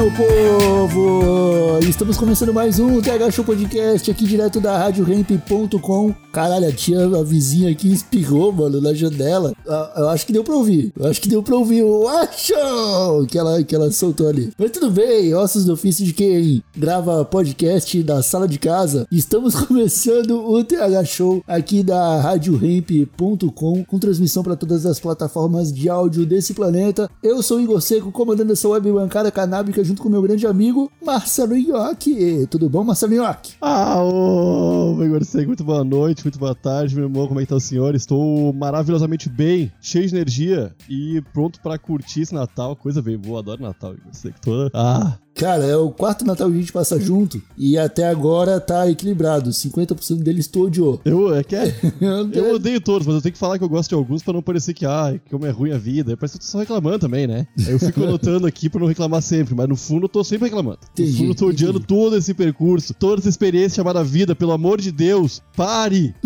Meu povo! Estamos começando mais um TH Show Podcast aqui direto da RadioRamp.com. Caralho, a tia, a vizinha aqui espirrou, mano, na janela. Ah, Eu acho que deu pra ouvir. Eu acho que deu pra ouvir o achou que ela, que ela soltou ali. Mas tudo bem, ossos do ofício de quem grava podcast da sala de casa. Estamos começando o TH Show aqui da RadioRamp.com com transmissão para todas as plataformas de áudio desse planeta. Eu sou o Igor Seco, comandando essa web bancada canábica junto com meu grande amigo Marcelo Nhoque. Tudo bom, Marcelo Nhoque? Ah, ô, Igor Seco, muito boa noite, muito boa tarde, meu irmão, como é que tá o senhor? Estou maravilhosamente bem, cheio de energia e pronto pra curtir esse Natal, coisa bem boa, adoro Natal, Igor Seco. Tô... Ah, Cara, é o quarto Natal que a gente passa junto e até agora tá equilibrado. 50% deles tu odiou. eu, é que é, eu odeio todos, mas eu tenho que falar que eu gosto de alguns pra não parecer que, ah, como é ruim a vida. Parece que eu tô só reclamando também, né? Eu fico anotando aqui pra não reclamar sempre, mas no fundo eu tô sempre reclamando. Entendi, no fundo eu tô odiando entendi. todo esse percurso, toda essa experiência chamada vida, pelo amor de Deus, pare!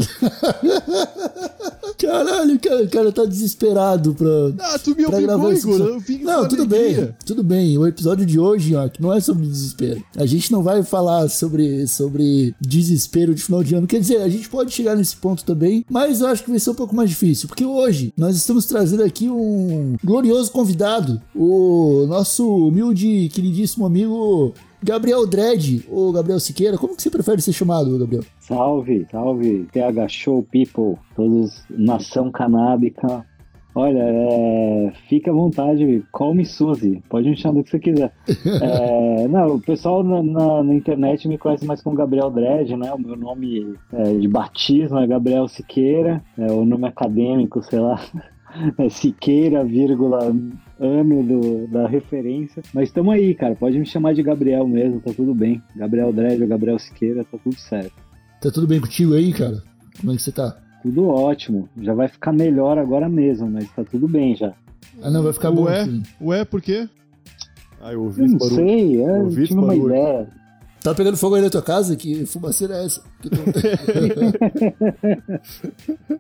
Caralho, cara, o cara tá desesperado pra. Ah, tu me pra gravar obrigou, esse Não, tudo alegria. bem, tudo bem. O episódio de hoje, ó, não é sobre desespero. A gente não vai falar sobre, sobre desespero de final de ano. Quer dizer, a gente pode chegar nesse ponto também, mas eu acho que vai ser um pouco mais difícil, porque hoje nós estamos trazendo aqui um glorioso convidado, o nosso humilde queridíssimo amigo Gabriel Dredd, ou Gabriel Siqueira. Como que você prefere ser chamado, Gabriel? Salve, salve, TH Show People, todos, nação canábica. Olha, é, fica à vontade, call me Suzy, pode me chamar do que você quiser. É, não, o pessoal na, na- na internet me conhece mais como Gabriel Dredd, né? O meu nome é, de batismo é Gabriel Siqueira, é, o nome acadêmico, sei lá, é Siqueira, vírgula, ano do- da referência. Mas estamos aí, cara, pode me chamar de Gabriel mesmo, tá tudo bem. Gabriel Dredd ou Gabriel Siqueira, tá tudo certo. Tá tudo bem contigo aí, cara? Como é que você tá? Tudo ótimo. Já vai ficar melhor agora mesmo, mas tá tudo bem já. Ah, não, vai ficar bom. Ué, por quê? Ah, eu ouvi Eu não barulho. sei, é, eu tive uma barulho. ideia. Tá pegando fogo aí na tua casa? Que fumaceira é essa?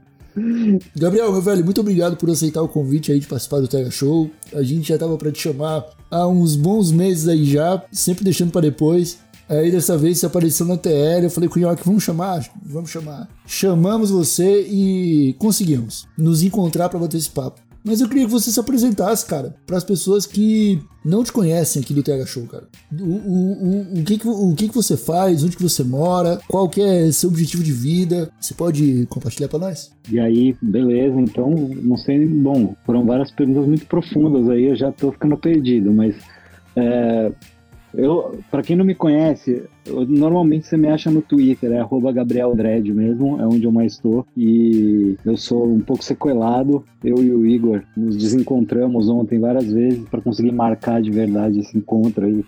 Gabriel, meu velho, muito obrigado por aceitar o convite aí de participar do Tega Show. A gente já tava pra te chamar há uns bons meses aí já, sempre deixando pra depois. Aí dessa vez você apareceu na TL, eu falei com o Nhoque, vamos chamar? Vamos chamar. Chamamos você e conseguimos nos encontrar pra bater esse papo. Mas eu queria que você se apresentasse, cara, para as pessoas que não te conhecem aqui do TH Show, cara. O, o, o, o, que, que, o que, que você faz, onde que você mora, qual que é seu objetivo de vida. Você pode compartilhar pra nós? E aí, beleza, então, não sei, bom, foram várias perguntas muito profundas aí, eu já tô ficando perdido, mas é, eu, para quem não me conhece, eu- normalmente você me acha no Twitter, é arroba Gabriel Dredd mesmo, é onde eu mais estou, e eu sou um pouco sequelado, eu e o Igor nos desencontramos ontem várias vezes para conseguir marcar de verdade esse encontro aí.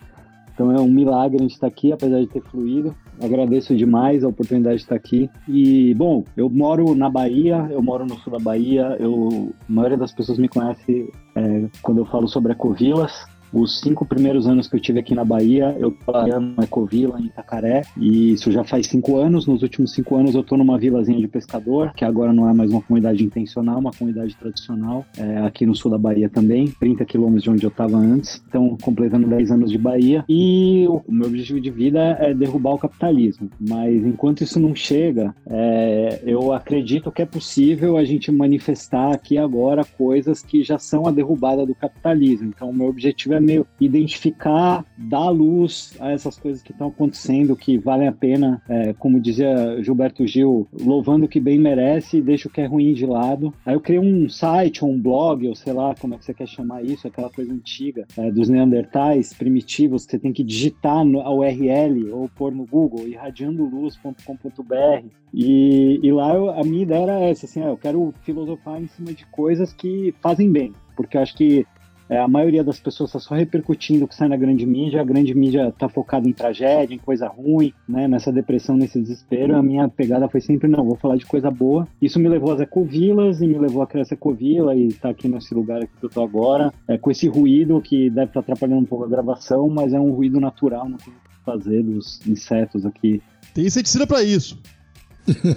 Então é um milagre a gente estar aqui, apesar de ter fluído. Agradeço demais a oportunidade de estar aqui. E, bom, eu moro na Bahia, eu moro no sul da Bahia. Eu, a maioria das pessoas me conhece é, quando eu falo sobre ecovilas. Os cinco primeiros anos que eu tive aqui na Bahia, eu trabalhando na Ecovila, em Itacaré, e isso já faz cinco anos. Nos últimos cinco anos, eu estou numa vilazinha de pescador, que agora não é mais uma comunidade intencional, uma comunidade tradicional, é, aqui no sul da Bahia também, 30 quilômetros de onde eu estava antes. Então, completando 10 anos de Bahia. E o meu objetivo de vida é derrubar o capitalismo. Mas enquanto isso não chega, é, eu acredito que é possível a gente manifestar aqui agora coisas que já são a derrubada do capitalismo. Então, o meu objetivo é meio identificar, dar luz a essas coisas que estão acontecendo, que valem a pena, é, como dizia Gilberto Gil, louvando o que bem merece e deixa o que é ruim de lado. Aí eu criei um site, um blog, ou sei lá como é que você quer chamar isso, aquela coisa antiga é, dos neandertais primitivos, que você tem que digitar no, a URL ou pôr no Google, irradiandoluz.com.br. E, e lá eu, a minha ideia era essa, assim, ah, eu quero filosofar em cima de coisas que fazem bem, porque eu acho que é, a maioria das pessoas está só repercutindo o que sai na grande mídia, a grande mídia está focada em tragédia, em coisa ruim, né, nessa depressão, nesse desespero. A minha pegada foi sempre, não, vou falar de coisa boa. Isso me levou às ecovilas e me levou a criar essa ecovila e estar tá aqui nesse lugar aqui que eu estou agora, é, com esse ruído que deve estar tá atrapalhando um pouco a gravação, mas é um ruído natural, não tem o que fazer dos insetos aqui. Tem inseticida para isso.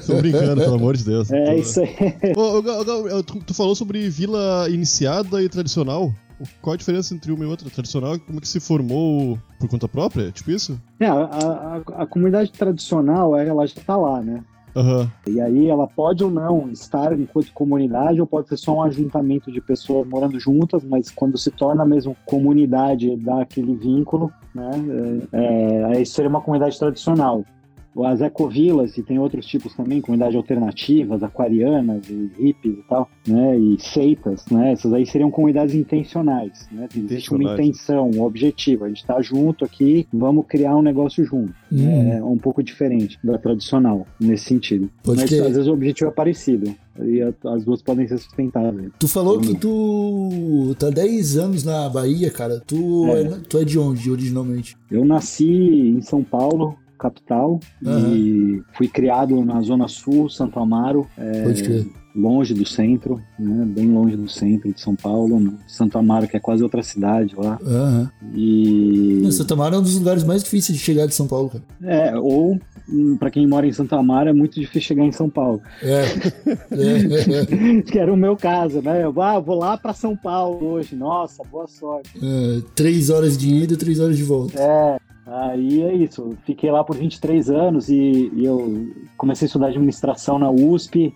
Tô brincando, pelo amor de Deus. É Tô... isso aí. Ô, tu, tu falou sobre vila iniciada e tradicional. Qual a diferença entre uma e outra? Tradicional, como é que se formou por conta própria? Tipo isso? É, a, a, a comunidade tradicional, ela já tá lá, né? Uhum. E aí ela pode ou não estar enquanto comunidade, ou pode ser só um ajuntamento de pessoas morando juntas, mas quando se torna mesmo comunidade, dá aquele vínculo, né? É, é, aí seria uma comunidade tradicional as ecovilas, e tem outros tipos também, comunidades alternativas, aquarianas e hippies e tal, né? E seitas, né? Essas aí seriam comunidades intencionais, né? Existe uma intenção, um objetivo. A gente está junto aqui, vamos criar um negócio junto. Hum. É um pouco diferente da tradicional, nesse sentido. Pode Mas ter... às vezes o objetivo é parecido. E as duas podem ser sustentáveis. Tu falou que tu tá 10 anos na Bahia, cara. Tu é. é. tu é de onde, originalmente? Eu nasci em São Paulo, capital uhum. e fui criado na zona sul, Santo Amaro, é, longe do centro, né, bem longe do centro de São Paulo, né, Santo Amaro que é quase outra cidade lá. Uhum. E Santo Amaro é um dos lugares mais difíceis de chegar de São Paulo, cara. É, ou hum, para quem mora em Santo Amaro é muito difícil chegar em São Paulo. É. é. que era o meu caso, né? Eu ah, vou lá para São Paulo hoje. Nossa, boa sorte. É, três horas de ida, três horas de volta. É. Aí é isso, fiquei lá por 23 anos e, e eu comecei a estudar administração na USP,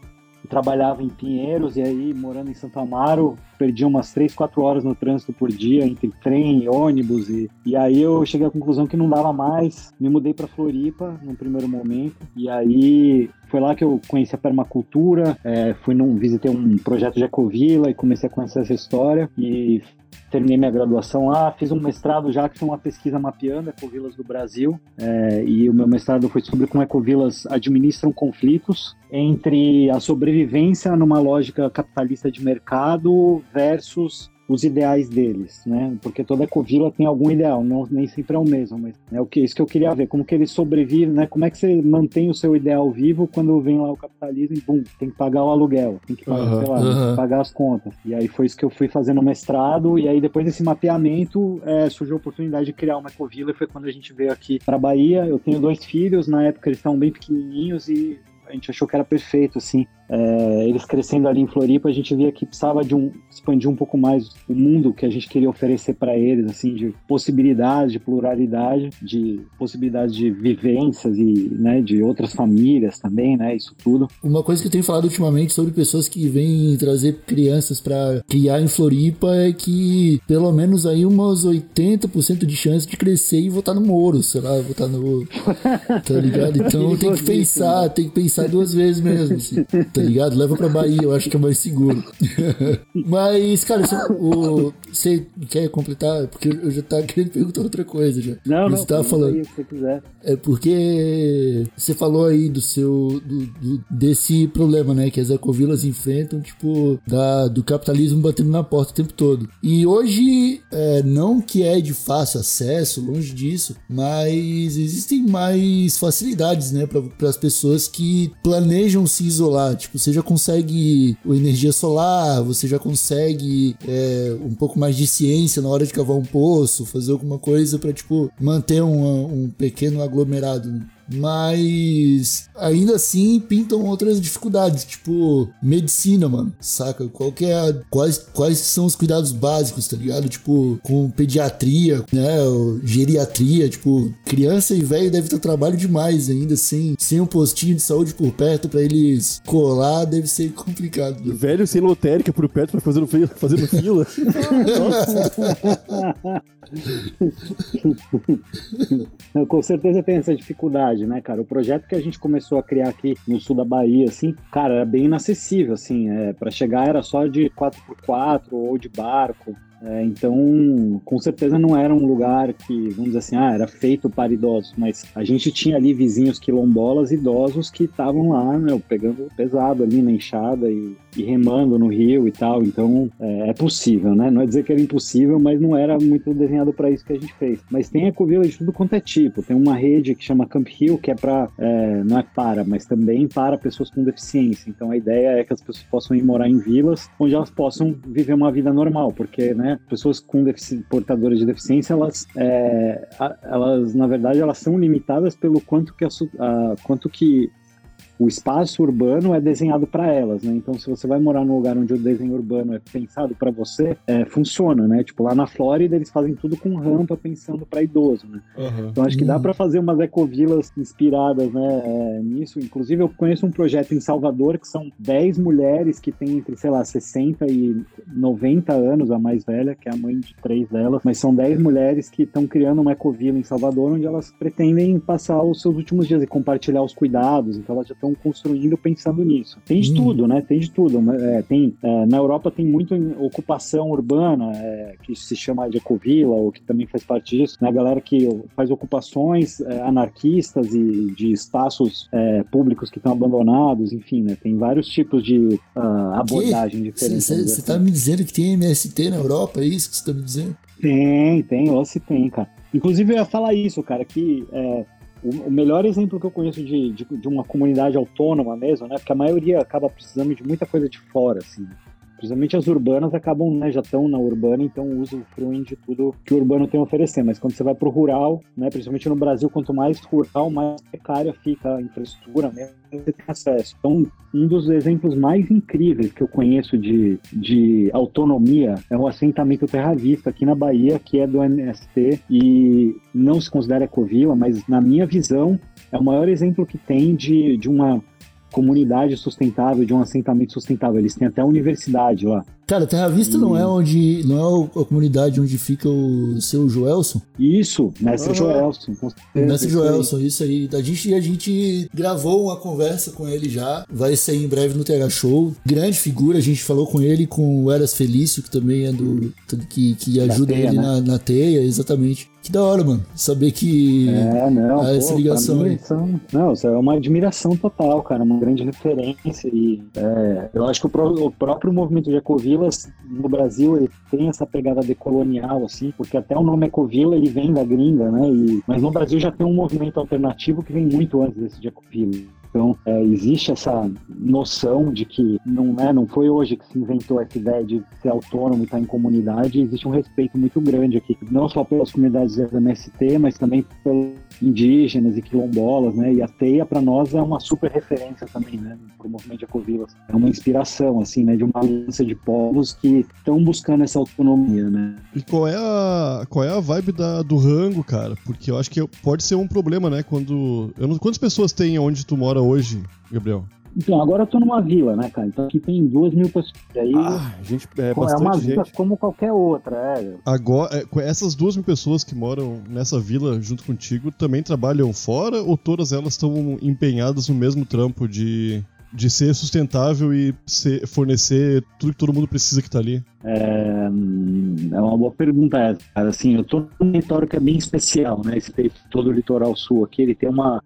trabalhava em Pinheiros e aí morando em Santo Amaro, perdi umas 3, 4 horas no trânsito por dia entre trem ônibus e, e aí eu cheguei à conclusão que não dava mais, me mudei para Floripa num primeiro momento e aí foi lá que eu conheci a permacultura, é, fui num, visitei um projeto de ecovila e comecei a conhecer essa história e terminei minha graduação lá, fiz um mestrado já que foi uma pesquisa mapeando ecovilas do Brasil é, e o meu mestrado foi sobre como ecovilas administram conflitos entre a sobrevivência numa lógica capitalista de mercado versus os ideais deles, né? Porque toda ecovila tem algum ideal, não nem sempre é o mesmo, mas é o que isso que eu queria ver, como que eles sobrevivem, né? Como é que você mantém o seu ideal vivo quando vem lá o capitalismo e bum, tem que pagar o aluguel, tem que pagar, uhum, sei lá, uhum. pagar as contas. E aí foi isso que eu fui fazendo o mestrado e aí depois desse mapeamento é, surgiu a oportunidade de criar uma ecovila e foi quando a gente veio aqui para Bahia. Eu tenho dois filhos, na época eles estavam bem pequenininhos e a gente achou que era perfeito, assim. É, eles crescendo ali em Floripa, a gente via que precisava de um expandir um pouco mais o mundo que a gente queria oferecer para eles, assim, de possibilidades, de pluralidade, de possibilidades de vivências e, né, de outras famílias também, né, isso tudo. Uma coisa que eu tenho falado ultimamente sobre pessoas que vêm trazer crianças para criar em Floripa é que pelo menos aí umas 80% de chance de crescer e votar no Moro, sei lá, votar no tá ligado? Então tem que pensar, tem que pensar duas vezes mesmo, assim tá ligado? Leva pra Bahia, eu acho que é mais seguro. Mas, cara, você, o, você quer completar? Porque eu já tava querendo perguntar outra coisa já. Não, não, você tava falando. Aí, se quiser. É porque você falou aí do seu. Do, do, desse problema, né? Que as ecovilas enfrentam, tipo, da, do capitalismo batendo na porta o tempo todo. E hoje, é, não que é de fácil acesso, longe disso, mas existem mais facilidades, né? Para as pessoas que planejam se isolar. Tipo, você já consegue energia solar, você já consegue é, um pouco mais de ciência na hora de cavar um poço, fazer alguma coisa para tipo, manter um, um pequeno aglomerado. Mas ainda assim pintam outras dificuldades, tipo medicina, mano. Saca? Qual que é a- quais, quais são os cuidados básicos, tá ligado? Tipo, com pediatria, né? Geriatria, tipo, criança e velho deve ter trabalho demais ainda, sem, sem um postinho de saúde por perto pra eles colar, deve ser complicado. né? Velho sem lotérica por perto pra fazer fila. Fazendo fila. Com certeza tem essa dificuldade, né, cara? O projeto que a gente começou a criar aqui no sul da Bahia, assim, cara, era bem inacessível, assim, é, para chegar era só de 4x4 ou de barco. É, então, com certeza não era um lugar que, vamos dizer assim, ah, era feito para idosos, mas a gente tinha ali vizinhos quilombolas idosos que estavam lá, meu, pegando pesado ali na enxada e, e remando no rio e tal. Então, é, é possível, né? Não é dizer que era impossível, mas não era muito desenhado para isso que a gente fez. Mas tem ecovila de tudo quanto é tipo. Tem uma rede que chama Camp Hill, que é para, não é para, mas também para pessoas com deficiência. Então, a ideia é que as pessoas possam ir morar em vilas onde elas possam viver uma vida normal, porque, né, pessoas com portadoras de deficiência, elas, é, elas, na verdade, elas são limitadas pelo quanto que, a, a- quanto que o espaço urbano é desenhado para elas, né? Então, se você vai morar num lugar onde o desenho urbano é pensado para você, é, funciona, né? Tipo, lá na Flórida, eles fazem tudo com rampa pensando para idoso, né? Aham. Então acho que dá para fazer umas ecovilas inspiradas né, é, nisso. Inclusive, eu conheço um projeto em Salvador que são 10 mulheres que têm entre, sei lá, 60 e 90 anos, a mais velha, que é a mãe de três delas, mas são 10 mulheres que estão criando uma ecovila em Salvador, onde elas pretendem passar os seus últimos dias e compartilhar os cuidados. Então elas já estão construindo pensando nisso. Tem de Hum. tudo, né? Tem de tudo. é, tem, é, na Europa tem muito ocupação urbana, é, que se chama de ecovila, ou que também faz parte disso, né? A galera que faz ocupações é, anarquistas e de espaços é, públicos que estão abandonados, enfim, né? Tem vários tipos de ah, abordagem diferente. Você tá assim. me dizendo que tem MST na Europa, é isso que você tá me dizendo? Tem, tem, ó, se tem, cara. Inclusive, eu ia falar isso, cara, que é, o, melhor exemplo que eu conheço de, de, de uma comunidade autônoma mesmo, né? Porque a maioria acaba precisando de muita coisa de fora, assim. Principalmente as urbanas acabam, né, já estão na urbana, então usufruem de tudo que o urbano tem a oferecer. Mas quando você vai para o rural, né, principalmente no Brasil, quanto mais rural, mais precária fica a infraestrutura mesmo, você tem acesso. Então, um dos exemplos mais incríveis que eu conheço de, de autonomia é o assentamento Terra Vista aqui na Bahia, que é do MST e não se considera ecovila, mas na minha visão é o maior exemplo que tem de, de uma comunidade sustentável, de um assentamento sustentável. Eles têm até a universidade lá. Cara, Terra Vista não é onde. não é a comunidade onde fica o seu Joelson? Isso, Mestre Aham. Joelson. Mestre. Joelson, isso aí. A gente, a gente gravou uma conversa com ele já. Vai sair em breve no TH Show. Grande figura, a gente falou com ele, com o Eras Felício, que também é do. que, que ajuda teia, ele né? na, na teia, exatamente. Que da hora, mano. Saber que. É, não, Ah, essa pô, ligação mim aí. são- não, isso é uma admiração total, cara, uma grande referência e é, eu acho que o, pró- o próprio movimento de ecovilas no Brasil ele tem essa pegada decolonial, assim, porque até o nome ecovila ele vem da gringa, né, e, mas no Brasil já tem um movimento alternativo que vem muito antes desse de ecovila. Então, é, existe essa noção de que não, é, não foi hoje que se inventou essa ideia de ser autônomo e estar em comunidade. Existe um respeito muito grande aqui, não só pelas comunidades do MST, mas também pelos indígenas e quilombolas, né? E a teia, para nós, é uma super referência também, né? Para o movimento de ecovilas. É uma inspiração, assim, né? De uma aliança de povos que estão buscando essa autonomia, né? E qual é a qual é a vibe da, do rango, cara? Porque eu acho que pode ser um problema, né? Quando. Eu não, quantas pessoas tem onde tu mora hoje, Gabriel? Então, agora eu tô numa vila, né, cara? Então aqui tem duas mil pessoas. Aí Ah, gente, é é uma vila gente. como qualquer outra, é. Agora, é, essas duas mil pessoas que moram nessa vila junto contigo também trabalham fora ou todas elas estão empenhadas no mesmo trampo de, de ser sustentável e ser- fornecer tudo que todo mundo precisa que tá ali? É, hum, é uma boa pergunta essa, cara. Assim, eu tô num território que é bem especial, né? Esse todo o litoral sul aqui, ele tem uma,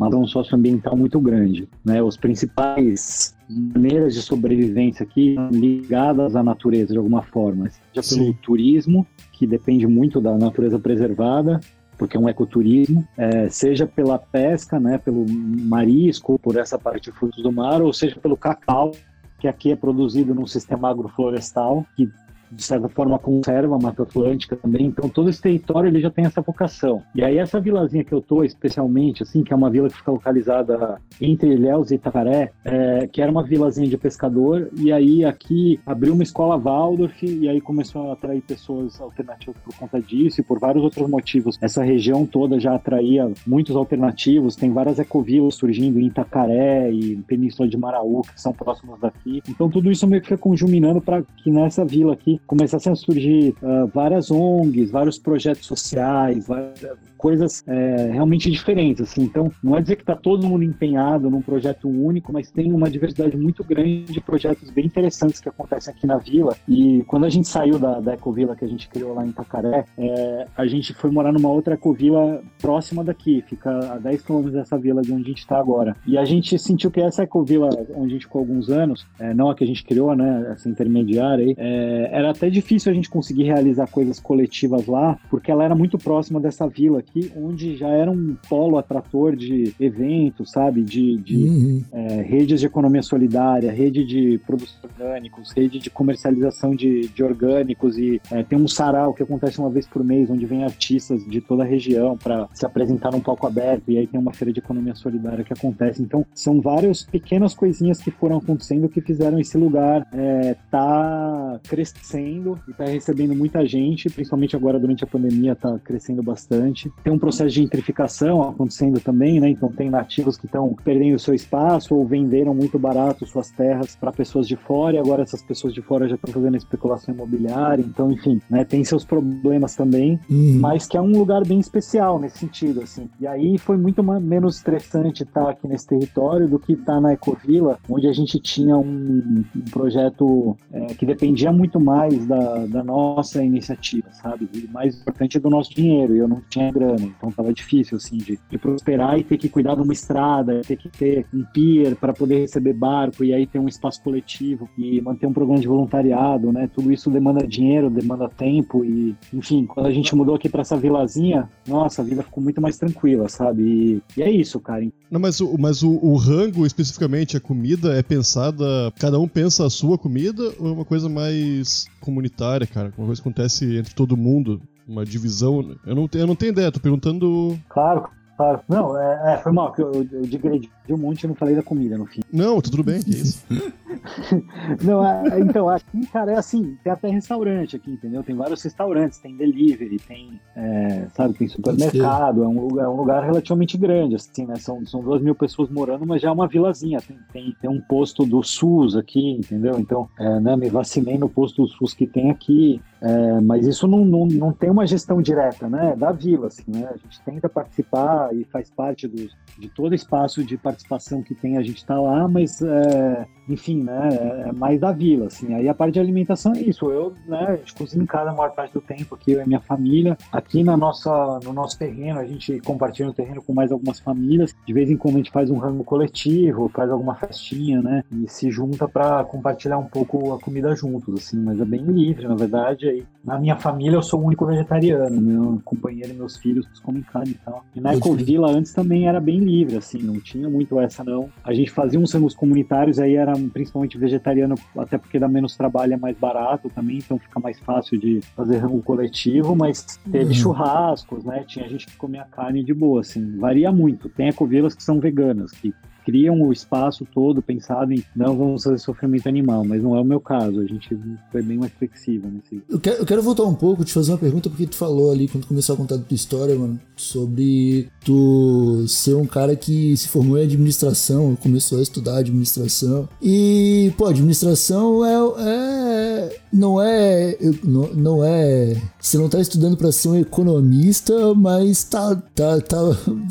uma visão socioambiental muito grande, né? Os principais maneiras de sobrevivência aqui ligadas à natureza de alguma forma, seja Sim. pelo turismo, que depende muito da natureza preservada, porque é um ecoturismo, é, seja pela pesca, né, pelo marisco, por essa parte de frutos do mar, ou seja pelo cacau, que aqui é produzido num sistema agroflorestal, que de certa forma conserva a Mata Atlântica também, então todo esse território ele já tem essa vocação. E aí essa vilazinha que eu tô, especialmente, assim, que é uma vila que fica localizada entre Ilhéus e Itacaré, é, que era uma vilazinha de pescador, e aí aqui abriu uma escola Waldorf, e aí começou a atrair pessoas alternativas por conta disso e por vários outros motivos. Essa região toda já atraía muitos alternativos, tem várias ecovilas surgindo em Itacaré e Península de Maraú, que são próximos daqui. Então tudo isso meio que foi conjuminando para que nessa vila aqui começassem a surgir uh, várias ONGs, vários projetos sociais, várias, coisas é, realmente diferentes. Assim. Então, não é dizer que está todo mundo empenhado num projeto único, mas tem uma diversidade muito grande de projetos bem interessantes que acontecem aqui na vila. E quando a gente saiu da, da Ecovila que a gente criou lá em Itacaré, é, a gente foi morar numa outra Ecovila próxima daqui, fica a 10 quilômetros dessa vila de onde a gente está agora. E a gente sentiu que essa Ecovila, onde a gente ficou alguns anos, é, não a que a gente criou, né, essa intermediária aí, é, era até difícil a gente conseguir realizar coisas coletivas lá, porque ela era muito próxima dessa vila aqui, onde já era um polo atrator de eventos, sabe? De, de uhum. é, redes de economia solidária, rede de produtos orgânicos, rede de comercialização de, de orgânicos e é, tem um sarau que acontece uma vez por mês, onde vem artistas de toda a região para se apresentar num palco aberto e aí tem uma feira de economia solidária que acontece. Então, são várias pequenas coisinhas que foram acontecendo que fizeram esse lugar é, tá crescendo e tá recebendo muita gente, principalmente agora durante a pandemia tá crescendo bastante tem um processo de gentrificação acontecendo também, né? Então tem nativos que estão perdendo o seu espaço ou venderam muito barato suas terras para pessoas de fora e agora essas pessoas de fora já estão fazendo especulação imobiliária. Então, enfim, né? Tem seus problemas também, uhum. mas que é um lugar bem especial nesse sentido, assim. E aí foi muito menos estressante estar aqui nesse território do que estar na Ecovila, onde a gente tinha um, um projeto é, que dependia muito mais da, da nossa iniciativa, sabe? E mais importante do nosso dinheiro. E eu não tinha grana, então tava difícil, assim, de, de prosperar e ter que cuidar de uma estrada, ter que ter um pier para poder receber barco e aí ter um espaço coletivo e manter um programa de voluntariado, né? Tudo isso demanda dinheiro, demanda tempo e, enfim, quando a gente mudou aqui para essa vilazinha, nossa, a vida ficou muito mais tranquila, sabe? E, e é isso, cara. Não, mas, o, mas o, o rango, especificamente, a comida é pensada, cada um pensa a sua comida ou é uma coisa mais comunitária, cara? Uma coisa que acontece entre todo mundo? uma divisão. Eu não, eu não tenho ideia, tô perguntando. Claro, claro. Não, é, é foi mal, que eu, eu, digredi um monte e não falei da comida no fim. Não, tudo bem, que isso. não, é, então, aqui, cara, é assim, tem até restaurante aqui, entendeu? Tem vários restaurantes, tem delivery, tem, é, sabe, tem supermercado, é um, lugar, é um lugar relativamente grande, assim, né? São, são duas mil pessoas morando, mas já é uma vilazinha, tem, tem, tem um posto do SUS aqui, entendeu? Então, é, né, me vacinei no posto do SUS que tem aqui, é, mas isso não, não, não tem uma gestão direta, né? Da vila, assim, né? A gente tenta participar e faz parte de todo espaço de participação que tem, a gente está lá, mas é, enfim, né, é mais da vila, assim. Aí a parte de alimentação é isso. Eu, né, a gente cozinha em casa a maior parte do tempo aqui, eu e minha família. Aqui na nossa, no nosso terreno, a gente compartilha o terreno com mais algumas famílias. De vez em quando a gente faz um rango coletivo, faz alguma festinha, né, e se junta para compartilhar um pouco a comida juntos, assim. Mas é bem livre, na verdade. Aí, na minha família, eu sou o único vegetariano. Meu companheiro e meus filhos comem carne e tal. E na Ecovila antes também era bem livre, assim, não tinha muito essa, não. A gente fazia uns rangos comunitários, aí era principalmente vegetariano, até porque dá menos trabalho, é mais barato também, então fica mais fácil de fazer rango coletivo, mas teve uhum. churrascos, né? Tinha gente que comia carne de boa, assim, varia muito. Tem ecovilas que são veganas, que criam o espaço todo pensado em não vamos fazer sofrimento animal, mas não é o meu caso. A gente foi bem mais flexível nesse. Eu quero, eu quero voltar um pouco, te fazer uma pergunta, porque tu falou ali quando começou a contar a tua história, mano, sobre tu ser um cara que se formou em administração, começou a estudar administração. E, pô, administração é. é não é. Não, não é. Você não tá estudando para ser um economista, mas tá, tá, tá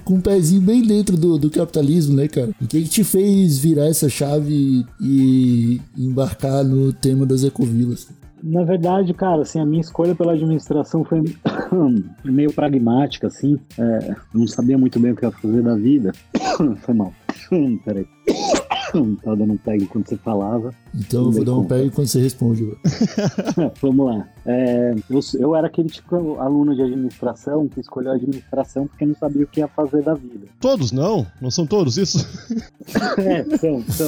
com um pezinho bem dentro do, do capitalismo, né, cara? O que, que te fez virar essa chave e embarcar no tema das ecovilas? Na verdade, cara, assim, a minha escolha pela administração foi meio pragmática, assim. É, não sabia muito bem o que ia fazer da vida. foi mal. Peraí. Tava dando um peg quando você falava. Então eu vou dar um pé quando você responde. Vamos lá. É, eu, eu era aquele tipo aluno de administração que escolheu a administração porque não sabia o que ia fazer da vida. Todos não? Não são todos isso? É, são, são.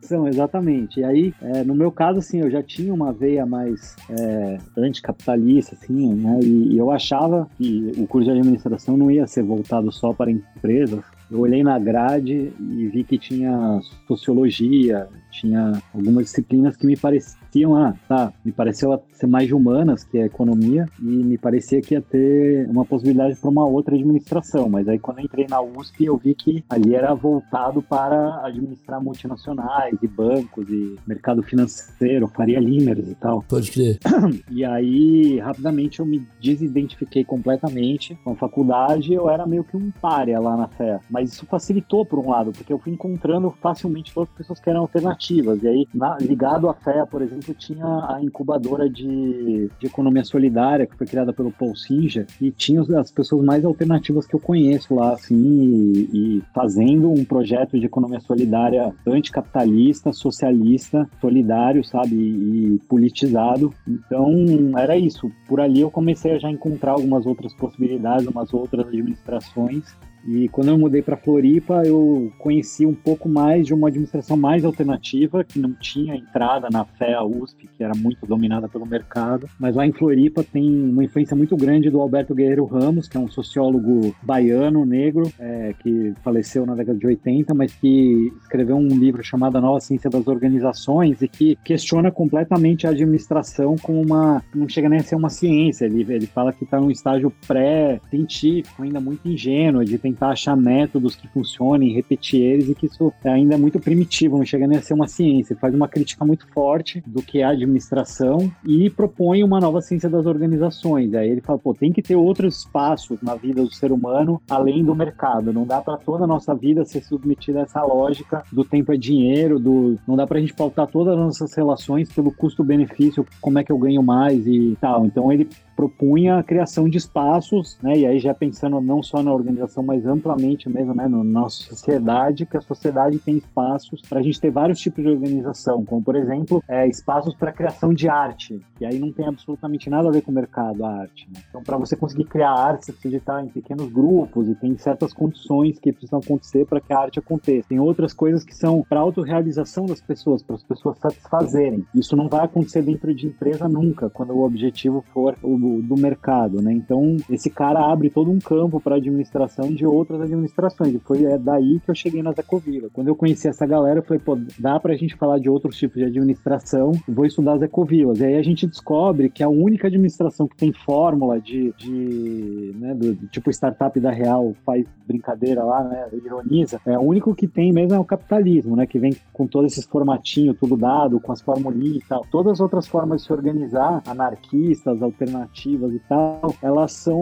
São, exatamente. E aí, é, no meu caso, assim, eu já tinha uma veia mais é, anticapitalista, assim, né? E, e eu achava que o curso de administração não ia ser voltado só para empresas. Eu olhei na grade e vi que tinha sociologia, tinha algumas disciplinas que me pareciam, ah, tá, me pareceu ser mais de humanas, que é economia, e me parecia que ia ter uma possibilidade para uma outra administração. Mas aí quando eu entrei na USP, eu vi que ali era voltado para administrar multinacionais e bancos e mercado financeiro, Faria Limers e tal. Pode crer. E aí, rapidamente, eu me desidentifiquei completamente com a faculdade. Eu era meio que um párea lá na fé. Mas isso facilitou, por um lado, porque eu fui encontrando facilmente todas as pessoas que eram alternativas. E aí, na- ligado à fé, por exemplo, tinha a incubadora de, de economia solidária, que foi criada pelo Paul Singer, e tinha as pessoas mais alternativas que eu conheço lá, assim, e, e fazendo um projeto de economia solidária anticapitalista, socialista, solidário, sabe, e, e politizado. Então, era isso. Por ali eu comecei a já encontrar algumas outras possibilidades, umas outras administrações. E quando eu mudei para Floripa, eu conheci um pouco mais de uma administração mais alternativa, que não tinha entrada na FEA USP, que era muito dominada pelo mercado. Mas lá em Floripa tem uma influência muito grande do Alberto Guerreiro Ramos, que é um sociólogo baiano, negro, é, que faleceu na década de 80, mas que escreveu um livro chamado A Nova Ciência das Organizações e que questiona completamente a administração como uma. não chega nem a ser uma ciência. Ele, ele fala que está num estágio pré-científico, ainda muito ingênuo, de tentar achar métodos que funcionem, repetir eles, e que isso ainda é muito primitivo, não chega nem a ser uma ciência. Ele faz uma crítica muito forte do que é a administração e propõe uma nova ciência das organizações. Aí ele fala, pô, tem que ter outros espaços na vida do ser humano além do mercado. Não dá para toda a nossa vida ser submetida a essa lógica do tempo é dinheiro, do não dá pra gente pautar todas as nossas relações pelo custo-benefício, como é que eu ganho mais e tal. Então ele propunha a criação de espaços, né? E aí já pensando não só na organização, mas amplamente mesmo, né? Na nossa sociedade, que a sociedade tem espaços para a gente ter vários tipos de organização, como por exemplo, é, espaços para criação de arte, que aí não tem absolutamente nada a ver com o mercado, a arte. Né? Então, para você conseguir criar arte, você precisa estar em pequenos grupos e tem certas condições que precisam acontecer para que a arte aconteça. Tem outras coisas que são para autorrealização das pessoas, para as pessoas satisfazerem. Isso não vai acontecer dentro de empresa nunca, quando o objetivo for o do mercado, né? Então, esse cara abre todo um campo para administração de outras administrações. E foi é daí que eu cheguei na Ecovila. Quando eu conheci essa galera, eu falei, pô, dá pra gente falar de outros tipos de administração, vou estudar as ecovilas. E aí a gente descobre que a única administração que tem fórmula de, de né, do tipo startup da Real faz brincadeira lá, né, ironiza, é o único que tem mesmo é o capitalismo, né, que vem com todos esses formatinhos, tudo dado, com as formulinhas e tal. Todas as outras formas de se organizar, anarquistas, alternativas e tal, elas são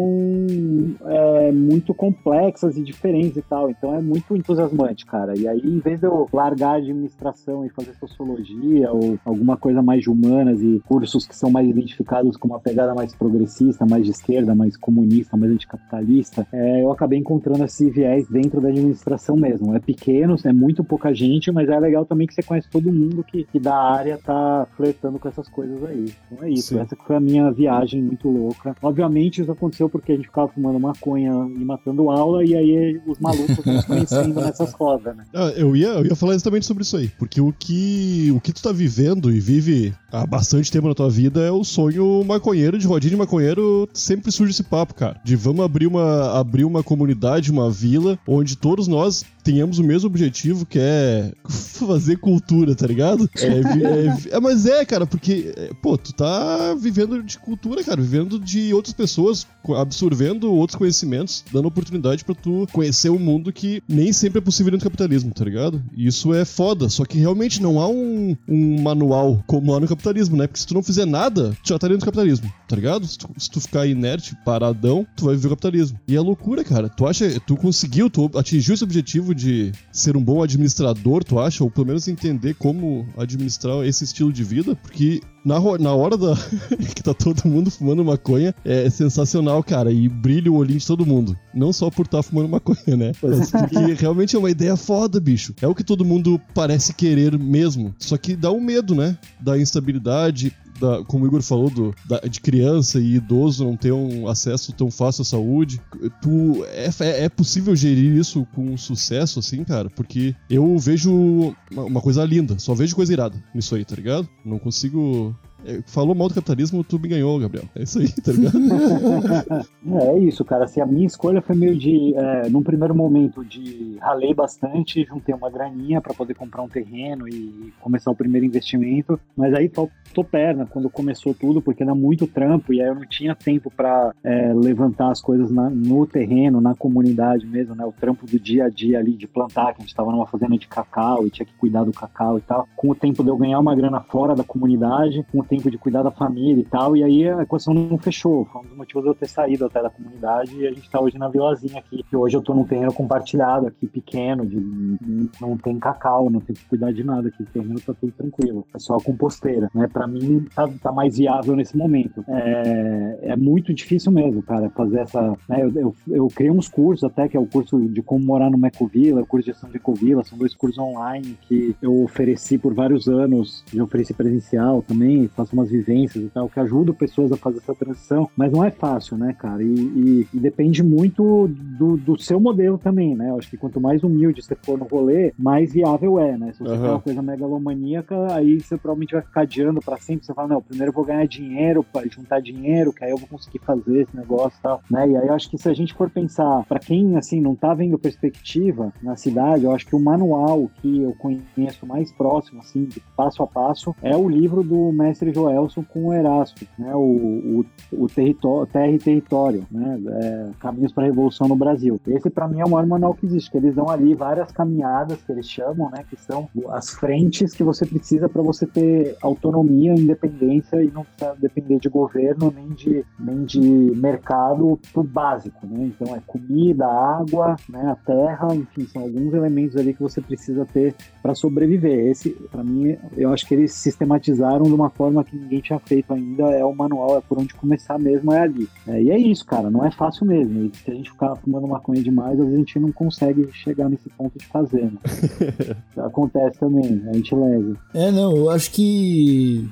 é, muito complexas e diferentes e tal. Então é muito entusiasmante, cara. E aí, em vez de eu largar a administração e fazer sociologia ou alguma coisa mais de humanas e cursos que são mais identificados com uma pegada mais progressista, mais de esquerda, mais comunista, mais anticapitalista, é, eu acabei encontrando esse viés dentro da administração mesmo. É pequeno, é muito pouca gente, mas é legal também que você conhece todo mundo que, que da área tá flertando com essas coisas aí. Então é isso. Sim. Essa foi a minha viagem muito louca. Obviamente isso aconteceu porque a gente ficava fumando maconha e matando aula, e aí os malucos nos conhecendo nessas rodas, né? Ah, eu, ia, eu ia falar exatamente sobre isso aí. Porque o que, o que tu tá vivendo e vive há bastante tempo na tua vida é o sonho maconheiro, de rodinha de maconheiro, sempre surge esse papo, cara. De vamos abrir uma, abrir uma comunidade, uma vila, onde todos nós tenhamos o mesmo objetivo, que é fazer cultura, tá ligado? É, é é, mas é, cara, porque, é, pô, tu tá vivendo de cultura, cara, vivendo de outras pessoas, absorvendo outros conhecimentos, dando oportunidade pra tu conhecer um mundo que nem sempre é possível dentro do capitalismo, tá ligado? E isso é foda, só que realmente não há um, um manual como há no capitalismo, né? Porque se tu não fizer nada, tu já tá dentro do capitalismo, tá ligado? Se tu, se tu ficar inerte, paradão, tu vai viver o capitalismo. E é loucura, cara. Tu acha, tu conseguiu, tu atingiu esse objetivo de ser um bom administrador, tu acha? Ou pelo menos entender como administrar esse estilo de vida? Porque na, na hora da que tá todo mundo fumando maconha, é sensacional, cara. E brilha o olhinho de todo mundo. Não só por estar fumando maconha, né? Mas porque realmente é uma ideia foda, bicho. É o que todo mundo parece querer mesmo. Só que dá um medo, né? Da instabilidade. Da, como o Igor falou, do, da- de criança e idoso não ter um acesso tão fácil à saúde. Tu, é, é- é possível gerir isso com sucesso, assim, cara? Porque eu vejo uma, uma coisa linda, só vejo coisa irada nisso aí, tá ligado? Não consigo. é, falou mal do capitalismo, tu me ganhou, Gabriel. É isso aí, tá ligado? É, isso, cara. Assim, a minha escolha foi meio de, é, num primeiro momento, de ralei bastante, juntei uma graninha para poder comprar um terreno e começar o primeiro investimento. Mas aí faltou perna quando começou tudo, porque era muito trampo e aí eu não tinha tempo para levantar as coisas na- no terreno, na comunidade mesmo, né? O trampo do dia a dia ali de plantar, que a gente estava numa fazenda de cacau e tinha que cuidar do cacau e tal. Com o tempo de eu ganhar uma grana fora da comunidade, com o tempo de cuidar da família e tal, e aí a equação não fechou. Foi um dos motivos de eu ter saído até da comunidade e a gente tá hoje na vilazinha aqui. E hoje eu tô num terreno compartilhado aqui, pequeno, de, não tem cacau, não tem que cuidar de nada aqui. O terreno tá tudo tranquilo. É só a composteira, né? Mim tá, tá mais viável nesse momento. É, é muito difícil mesmo, cara, fazer essa. né, eu, eu, eu criei uns cursos até, que é o curso de como morar no Ecovila, o curso de gestão de Ecovila, são dois cursos online que eu ofereci por vários anos, já ofereci presencial também, faço umas vivências e tal, que ajudam pessoas a fazer essa transição, mas não é fácil, né, cara? E, e- e depende muito do, do seu modelo também, né? Eu acho que quanto mais humilde você for no rolê, mais viável é, né? Se você quer uma coisa megalomaníaca, aí você provavelmente vai ficar adiando pra sempre. Você fala, não, primeiro eu vou ganhar dinheiro, para juntar dinheiro, que aí eu vou conseguir fazer esse negócio e tal, né? E aí eu acho que se a gente for pensar, pra quem, assim, não tá vendo perspectiva na cidade, eu acho que o manual que eu conheço mais próximo, assim, passo a passo, é o livro do mestre Joelson com o Erasto, né? O, o, o território, Terra e Território, né? É, Caminhos para a Revolução no Brasil. Esse, pra mim, é o maior manual que existe, que eles dão ali várias caminhadas que eles chamam, né? Que são as frentes que você precisa para você ter autonomia, independência e não precisar depender de governo nem de, nem de mercado pro básico, né? Então é comida, água, né? A terra, enfim, são alguns elementos ali que você precisa ter para sobreviver. Esse, para mim, eu acho que eles sistematizaram de uma forma que ninguém tinha feito ainda. É o manual, é por onde começar mesmo, é ali. É, e é isso, cara, não é fácil mesmo. E se a gente ficar fumando maconha demais, às vezes a gente não consegue chegar nesse ponto de fazer. Né? Acontece também, a gente leva. É, não, eu acho que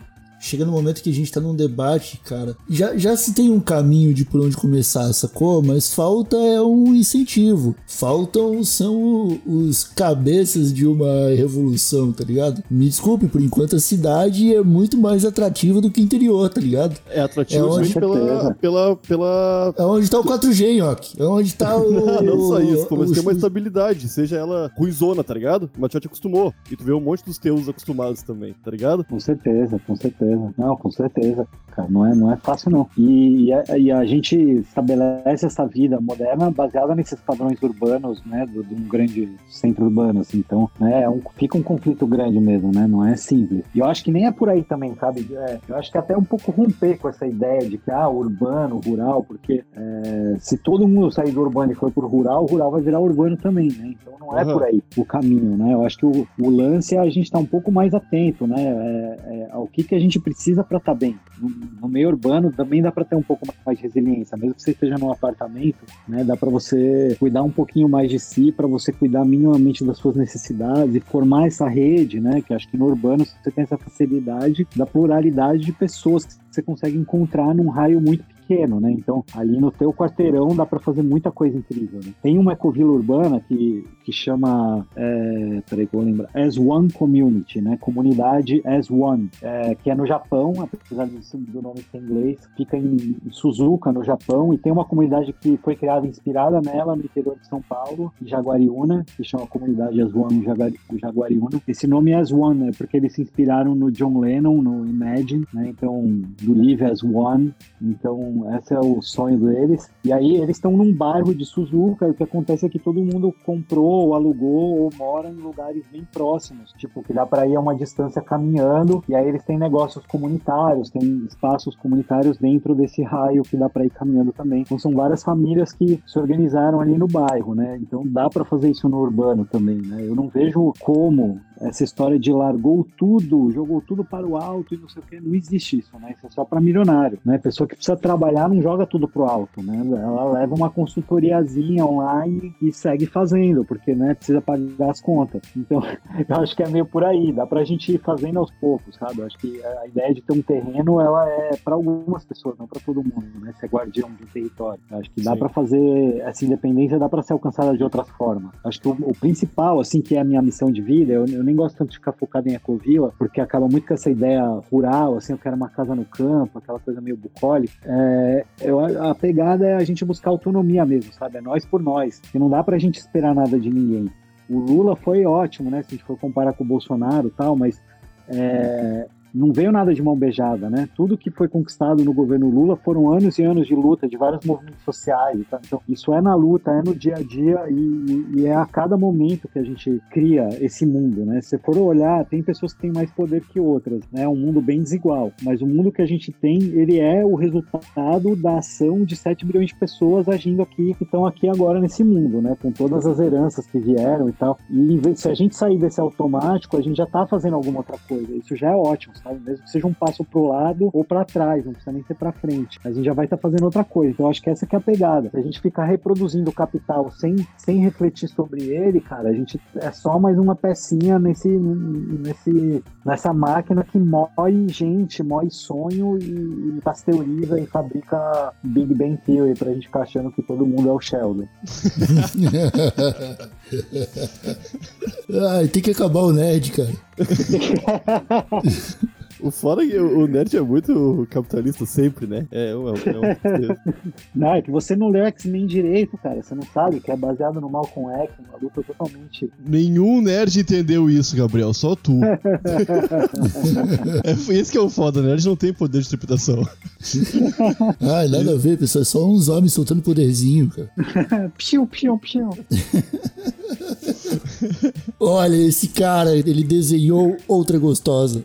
chega no momento que a gente tá num debate, cara. Já, já se tem um caminho de por onde começar, sacou? Mas falta é um incentivo. Faltam são os cabeças de uma revolução, tá ligado? Me desculpe, por enquanto a cidade é muito mais atrativa do que o interior, tá ligado? É atrativo É onde- justamente pela, pela, pela É onde tá o 4G, Nhoque. É onde tá o. Não, não só isso, pô, mas o- tem uma estabilidade, seja ela ruizona, tá ligado? Mas tu já te acostumou. E tu vê um monte dos teus acostumados também, tá ligado? Com certeza, com certeza. Não, com certeza. Cara, não é, não é fácil, não. E, e, a, e a gente estabelece essa vida moderna baseada nesses padrões urbanos, né? De um grande centro urbano, assim. Então, né, é um, fica um conflito grande mesmo, né? Não é simples. E eu acho que nem é por aí também, sabe? É, eu acho que até um pouco romper com essa ideia de que, ah, urbano, rural, porque é, se todo mundo sair do urbano e for pro rural, o rural vai virar urbano também, né? Então não é Aham. por aí o caminho, né? Eu acho que o, o lance é a gente estar um pouco mais atento, né? É, é, ao que, que a gente precisa para estar bem. No, no meio urbano também dá para ter um pouco mais de resiliência, mesmo que você esteja num apartamento, né? Dá para você cuidar um pouquinho mais de si, para você cuidar minimamente das suas necessidades e formar essa rede, né? Que acho que no urbano você tem essa facilidade da pluralidade de pessoas que você consegue encontrar num raio muito pequeno, né? Então, ali no teu quarteirão dá para fazer muita coisa incrível. Né? Tem uma ecovila urbana que, que chama, é, peraí que eu vou lembrar, As One Community, né? Comunidade As One, é, que é no Japão, apesar do nome ser inglês, fica em Suzuka, no Japão, e tem uma comunidade que foi criada inspirada nela no interior de São Paulo, em Jaguariúna, que chama Comunidade As One Jaguari- Jaguariúna. Esse nome é As One, é porque eles se inspiraram no John Lennon, no Imagine, né? Então, do Live As One, então, esse é o sonho deles. E aí, eles estão num bairro de Suzuka. O que acontece é que todo mundo comprou, ou alugou, ou mora em lugares bem próximos. Tipo, que dá para ir a uma distância caminhando. E aí, eles têm negócios comunitários, tem espaços comunitários dentro desse raio que dá para ir caminhando também. Então, são várias famílias que se organizaram ali no bairro, né? Então, dá para fazer isso no urbano também, né? Eu não vejo como essa história de largou tudo, jogou tudo para o alto e não sei o que, não existe isso, né? Isso é só para milionário, né? Pessoa que precisa trabalhar não joga tudo pro alto, né? Ela leva uma consultoriazinha online e segue fazendo, porque, né, precisa pagar as contas. Então, eu acho que é meio por aí, dá pra gente ir fazendo aos poucos, sabe? Eu acho que a ideia de ter um terreno, ela é para algumas pessoas, não para todo mundo, né? Ser guardião de um território. Eu acho que dá para fazer essa independência, dá para ser alcançada de outras formas. Eu acho que o, o, principal, assim, que é a minha missão de vida, eu, eu nem gosto tanto de ficar focado em ecovila, porque acaba muito com essa ideia rural, assim, eu quero uma casa no campo, aquela coisa meio bucólica. É, eu, a pegada é a gente buscar autonomia mesmo, sabe? É nós por nós. E não dá pra gente esperar nada de ninguém. O Lula foi ótimo, né? Se a gente for comparar com o Bolsonaro e tal, mas é, não veio nada de mão beijada, né? Tudo que foi conquistado no governo Lula foram anos e anos de luta de vários movimentos sociais. Tá? Então, isso é na luta, é no dia a dia e, e, é a cada momento que a gente cria esse mundo, né? Se for olhar, tem pessoas que têm mais poder que outras, né? É um mundo bem desigual, mas o mundo que a gente tem, ele é o resultado da ação de 7 bilhões de pessoas agindo aqui, que estão aqui agora nesse mundo, né? Com todas as heranças que vieram e tal. E se a gente sair desse automático, a gente já está fazendo alguma outra coisa. Isso já é ótimo sabe? Mesmo que seja um passo pro lado ou para trás, não precisa nem ser para frente. A gente já vai estar tá fazendo outra coisa. Então, eu acho que essa que é a pegada. Se a gente ficar reproduzindo o capital sem, sem refletir sobre ele, cara, a gente é só mais uma pecinha nesse, nesse, nessa máquina que mói gente, mói sonho e, e pasteuriza e fabrica Big Bang Theory pra gente ficar achando que todo mundo é o Sheldon. Ai, tem que acabar o nerd, cara. O fora é que o nerd é muito capitalista sempre, né? É, um, é, um... Não, é que você não leu X-Men direito, cara. Você não sabe que é baseado no Malcolm X, uma luta totalmente. Nenhum nerd entendeu isso, Gabriel, só tu. é isso que é o foda, nerd não tem poder de interpretação. ah, nada a ver, pessoal. É só uns homens soltando poderzinho, cara. piu, piu, piu. Olha, esse cara, ele desenhou outra gostosa.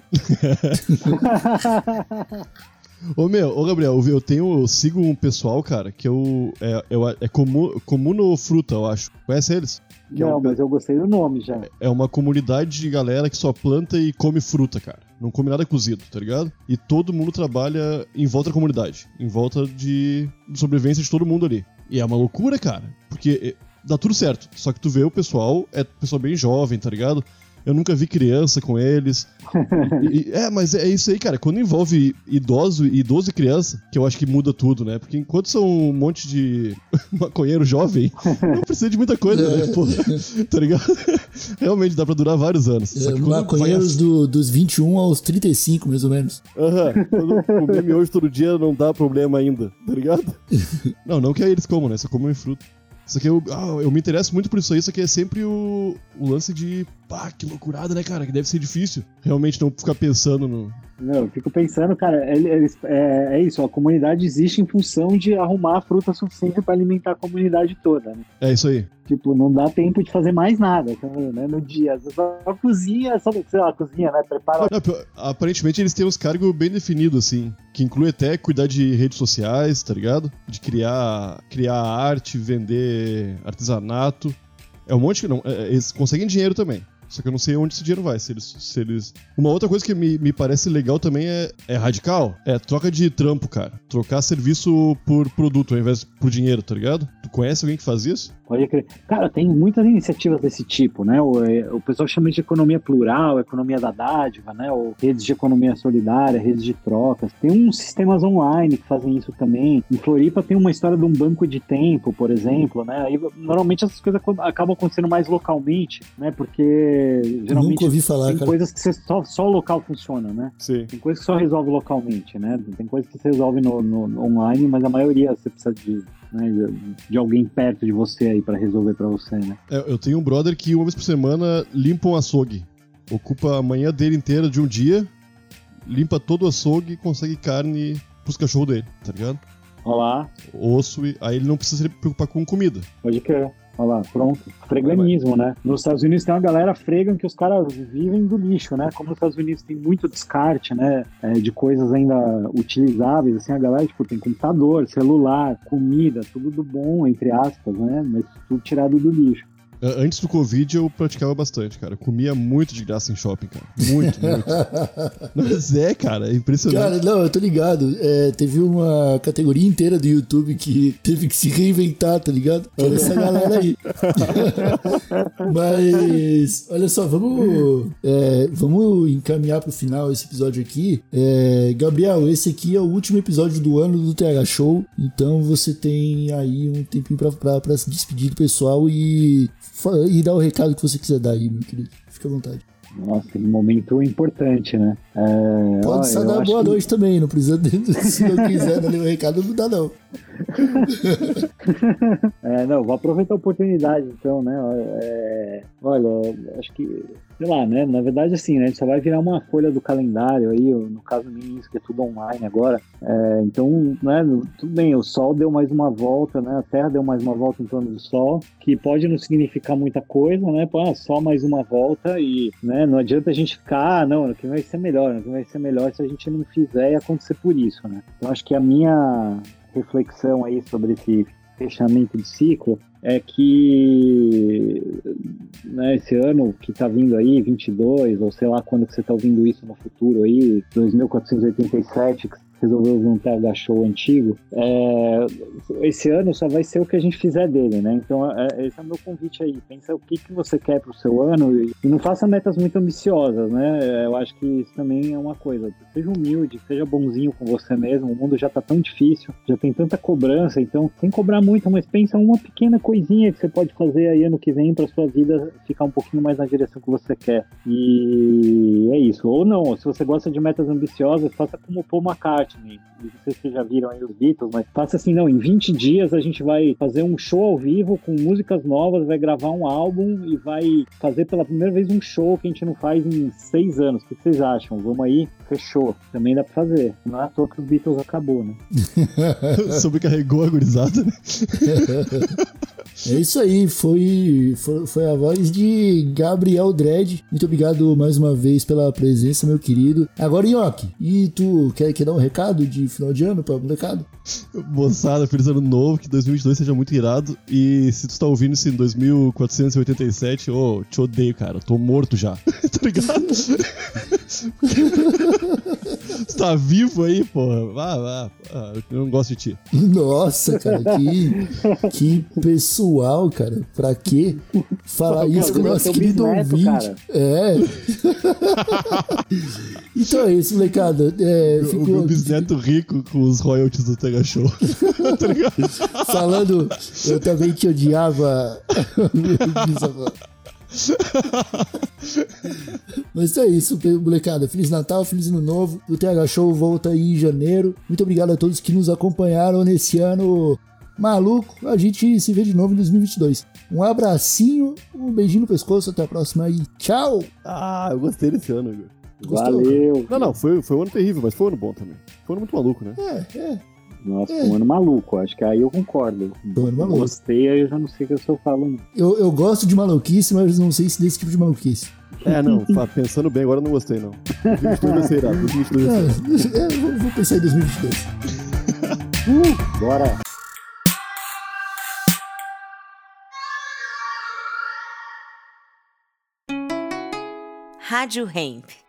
Ô meu, ô Gabriel, eu tenho, eu sigo um pessoal, cara, que eu. É, é, é comum, Comuno Fruta, eu acho. Conhece eles? Que não, é um, mas eu gostei do nome já. É uma comunidade de galera que só planta e come fruta, cara. Não come nada cozido, tá ligado? E todo mundo trabalha em volta da comunidade. Em volta de sobrevivência de todo mundo ali. E é uma loucura, cara. Porque dá tudo certo. Só que tu vê o pessoal, é pessoal bem jovem, tá ligado? Eu nunca vi criança com eles. e, é, mas é isso aí, cara. Quando envolve idoso, idoso e criança, que eu acho que muda tudo, né? Porque enquanto são um monte de maconheiro jovem, não precisa de muita coisa, né? Pô, tá ligado? Realmente dá pra durar vários anos. É, maconheiros vai... do, dos 21 aos 35, mais ou menos. Aham. Uhum. Comer miojo todo dia não dá problema ainda, tá ligado? não, não que eles comam, né? Só comem fruto. Isso aqui eu, ah, eu me interesso muito por isso aí, isso aqui é sempre o, o lance de, pá, que loucurada, né, cara? Que deve ser difícil realmente não ficar pensando no, não, eu fico pensando, cara, é, é, é, isso, a comunidade existe em função de arrumar fruta suficiente para alimentar a comunidade toda, né? É isso aí. Tipo, não dá tempo de fazer mais nada, tá né? No dia. Você só cozinha, só, sei lá, cozinha, né? Prepara. Não, aparentemente eles têm uns cargos bem definidos, assim. Que inclui até cuidar de redes sociais, tá ligado? De criar, criar arte, vender artesanato. É um monte que não. É, eles conseguem dinheiro também. Só que eu não sei onde esse dinheiro vai. Se eles. Se eles... Uma outra coisa que me, me parece legal também é, é radical. É troca de trampo, cara. Trocar serviço por produto ao invés por dinheiro, tá ligado? Tu conhece alguém que faz isso? Pode crer. Cara, tem muitas iniciativas desse tipo, né? O, é, o pessoal chama de economia plural, economia da dádiva, né? Ou redes de economia solidária, redes de trocas. Tem uns sistemas online que fazem isso também. Em Floripa tem uma história de um banco de tempo, por exemplo, né? Aí, normalmente essas coisas acabam acontecendo mais localmente, né? Porque geralmente Nunca ouvi falar, tem cara. coisas que só, só o local funciona, né? Sim. Tem coisas que só resolve localmente, né? Tem coisas que você resolve no, no, no online, mas a maioria você precisa de né, de alguém perto de você aí para resolver para você, né? É, eu tenho um brother que uma vez por semana limpa um açougue. Ocupa a manhã dele inteira de um dia, limpa todo o açougue e consegue carne pros cachorros dele, tá ligado? Olá. Osso, e aí ele não precisa se preocupar com comida. Pode crer. Olha lá, pronto. Freganismo, né? Nos Estados Unidos tem uma galera fregam que os caras vivem do lixo, né? Como nos Estados Unidos tem muito descarte, né? É, de coisas ainda utilizáveis, assim, a galera, tipo, tem computador, celular, comida, tudo do bom, entre aspas, né? Mas tudo tirado do lixo. A- Antes do Covid eu praticava bastante, cara. Eu comia muito de graça em shopping, cara. Muito, muito. Mas é, cara, é impressionante. Cara, não, eu tô ligado. É, teve uma categoria inteira do YouTube que teve que se reinventar, tá ligado? Olha essa galera aí. Mas, olha só, vamos, é, vamos encaminhar pro final esse episódio aqui. É, Gabriel, esse aqui é o último episódio do ano do TH Show. Então você tem aí um tempinho pra, pra, pra se despedir do pessoal e, e dar o recado que você quiser dar aí, meu querido. Fica à vontade. Nossa, um momento importante, né? É, Pode só dar boa que- noite também, não precisa. Se não quiser dar nenhum recado, não dá, não. É, não, vou aproveitar a oportunidade, então, né? É, olha, acho que, sei lá, né? Na verdade, assim, né? A gente só vai virar uma folha do calendário aí, no caso minha, que é tudo online agora. É, então, né? Tudo bem, o Sol deu mais uma volta, né? A Terra deu mais uma volta em torno do Sol, que pode não significar muita coisa, né? Pô, ah, só mais uma volta e, né? Não adianta a gente ficar, ah, não, ano que vai ser melhor, ano que vai ser melhor se a gente não fizer e acontecer por isso, né? Então, acho que a minha reflexão aí sobre esse fechamento de ciclo é que né, esse ano que tá vindo aí, 22, ou sei lá quando que você tá ouvindo isso no futuro aí, 2487, que resolveu juntar o show antigo, é, esse ano só vai ser o que a gente fizer dele, né? Então é, esse é o meu convite aí. Pensa o que, que você quer pro seu ano e, e não faça metas muito ambiciosas, né? Eu acho que isso também é uma coisa. Seja humilde, seja bonzinho com você mesmo. O mundo já tá tão difícil, já tem tanta cobrança, então sem cobrar muito, mas pensa uma pequena coisinha que você pode fazer aí ano que vem para sua vida ficar um pouquinho mais na direção que você quer. E é isso. Ou não, se você gosta de metas ambiciosas, faça como o Paul McCartney. Não sei se vocês já viram aí os Beatles, mas faça assim, não, em 20 dias a gente vai fazer um show ao vivo com músicas novas, vai gravar um álbum e vai fazer pela primeira vez um show que a gente não faz em seis anos. O que vocês acham? Vamos aí? Fechou. Também dá pra fazer. Não é à toa que os Beatles acabou, né? Sobrecarregou a gurizada, né? É isso aí, foi, foi, foi a voz de Gabriel Dredd. Muito obrigado mais uma vez pela presença, meu querido. Agora, Nhoque, e tu quer, quer dar um recado de final de ano pra molecada? Moçada, feliz ano novo, que 2022 seja muito irado. E se tu tá ouvindo isso em 2487, ô, te odeio, cara. Tô morto já. tá ligado? tu tá vivo aí, porra. Vá, vá. Eu não gosto de ti. Nossa, cara, que, que pessoal, cara. Pra quê falar Pô, isso com o nosso querido bisneto, ouvinte? cara. É. então é isso, molecada. É, O fico meu bisneto rico com os royalties do Tega Show. tá ligado? falando, eu também te odiava. Mas é isso, molecada. Feliz Natal, Feliz Ano Novo. O TH Show volta aí em janeiro. Muito obrigado a todos que nos acompanharam nesse ano maluco. A gente se vê de novo em 2022. Um abracinho, um beijinho no pescoço. Até a próxima aí. Tchau! Ah, eu gostei desse ano, Igor. Gostou? Valeu. Não, não, foi, foi um ano terrível, mas foi um ano bom também. Foi um ano muito maluco, né? É, é. Nossa, um ano maluco. Acho que aí eu concordo. Foi um ano maluco. Gostei, aí eu já não sei o que eu estou falando. Eu, eu gosto de maluquice, mas não sei se desse tipo de maluquice. É, não, pensando bem, agora eu não gostei, não. 2022 vai ser irado, 2022 vai ser irado. É, eu vou, vou pensar em 2022. Bora. Rádio Hemp.